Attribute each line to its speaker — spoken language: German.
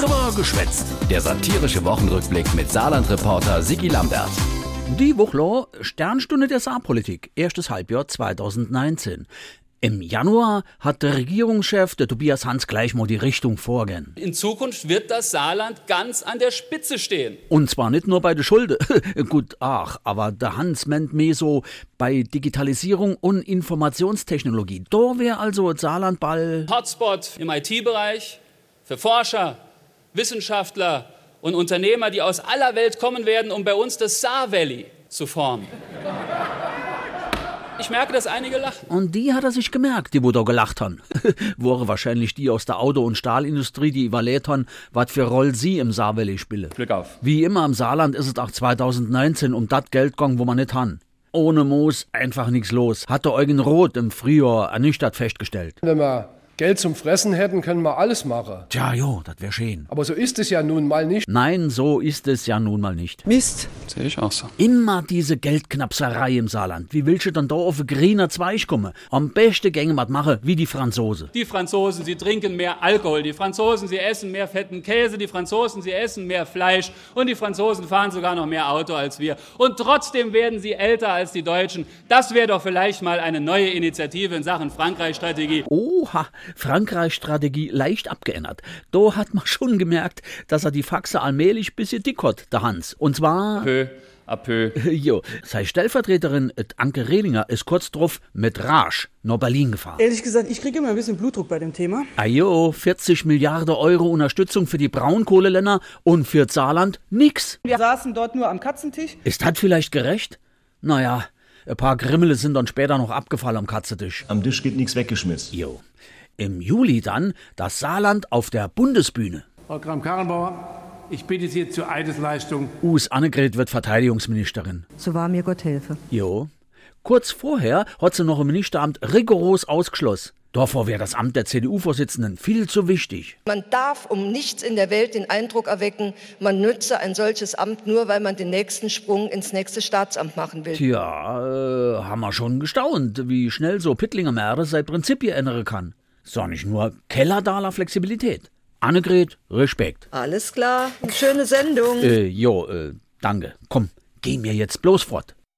Speaker 1: Drüber geschwätzt. Der satirische Wochenrückblick mit Saarland-Reporter Sigi Lambert.
Speaker 2: Die Woche Sternstunde der Saarpolitik, erstes Halbjahr 2019. Im Januar hat der Regierungschef, der Tobias Hans, gleich mal die Richtung vorgehen.
Speaker 3: In Zukunft wird das Saarland ganz an der Spitze stehen.
Speaker 2: Und zwar nicht nur bei der Schulde. Gut, ach, aber der Hans meint mehr so bei Digitalisierung und Informationstechnologie. Da wäre also Saarland ball.
Speaker 3: Hotspot im IT-Bereich für Forscher, Wissenschaftler und Unternehmer, die aus aller Welt kommen werden, um bei uns das Saar Valley zu formen. Ich merke, dass einige lachen.
Speaker 2: Und die hat er sich gemerkt, die wo da gelacht haben. Woren wahrscheinlich die aus der Auto- und Stahlindustrie, die überlegt haben, was für Roll sie im Saarwelle spielen.
Speaker 3: Glück auf.
Speaker 2: Wie immer im Saarland ist es auch 2019 um das Geld gegangen, wo man nicht han. Ohne Moos einfach nichts los. Hat der Eugen Roth im Frühjahr ernüchtert festgestellt.
Speaker 4: Wenn wir Geld zum Fressen hätten, können wir alles machen.
Speaker 2: Tja, jo, das wär schön.
Speaker 4: Aber so ist es ja nun mal nicht.
Speaker 2: Nein, so ist es ja nun mal nicht.
Speaker 5: Mist.
Speaker 3: Sehe ich auch so.
Speaker 2: Immer diese Geldknapserei im Saarland. Wie willst du dann da auf ein grüner Zweig kommen? Am besten gänge mat mache wie die Franzose.
Speaker 3: Die Franzosen, sie trinken mehr Alkohol. Die Franzosen, sie essen mehr fetten Käse. Die Franzosen, sie essen mehr Fleisch. Und die Franzosen fahren sogar noch mehr Auto als wir. Und trotzdem werden sie älter als die Deutschen. Das wäre doch vielleicht mal eine neue Initiative in Sachen Frankreich-Strategie.
Speaker 2: Oha, Frankreich-Strategie leicht abgeändert. Da hat man schon gemerkt, dass er die Faxe allmählich bisschen dick hat, der Hans. Und zwar,
Speaker 3: Peu à peu.
Speaker 2: jo, sei Stellvertreterin et Anke Rehlinger ist kurz drauf mit Rage nach Berlin gefahren.
Speaker 5: Ehrlich gesagt, ich kriege immer ein bisschen Blutdruck bei dem Thema.
Speaker 2: Ajo, 40 Milliarden Euro Unterstützung für die Braunkohleländer und für Saarland nix.
Speaker 5: Wir saßen dort nur am Katzentisch.
Speaker 2: Ist das vielleicht gerecht? Naja, ein paar Grimmele sind dann später noch abgefallen am Katzetisch.
Speaker 6: Am Tisch geht nichts weggeschmissen.
Speaker 2: Jo. Im Juli dann das Saarland auf der Bundesbühne.
Speaker 7: Frau Kram-Karrenbauer, ich bitte Sie zur Eidesleistung.
Speaker 2: Us Annegret wird Verteidigungsministerin.
Speaker 8: So wahr mir Gott helfe.
Speaker 2: Jo. Kurz vorher hat sie noch im Ministeramt rigoros ausgeschlossen. Davor wäre das Amt der CDU-Vorsitzenden viel zu wichtig.
Speaker 9: Man darf um nichts in der Welt den Eindruck erwecken, man nütze ein solches Amt nur, weil man den nächsten Sprung ins nächste Staatsamt machen will.
Speaker 2: Tja, äh, haben wir schon gestaunt, wie schnell so Pittlinger Meere sein Prinzip hier ändern kann. Doch nicht nur Kellerdaler Flexibilität. Annegret, Respekt.
Speaker 9: Alles klar, eine schöne Sendung.
Speaker 2: Äh, jo, äh, danke. Komm, geh mir jetzt bloß fort.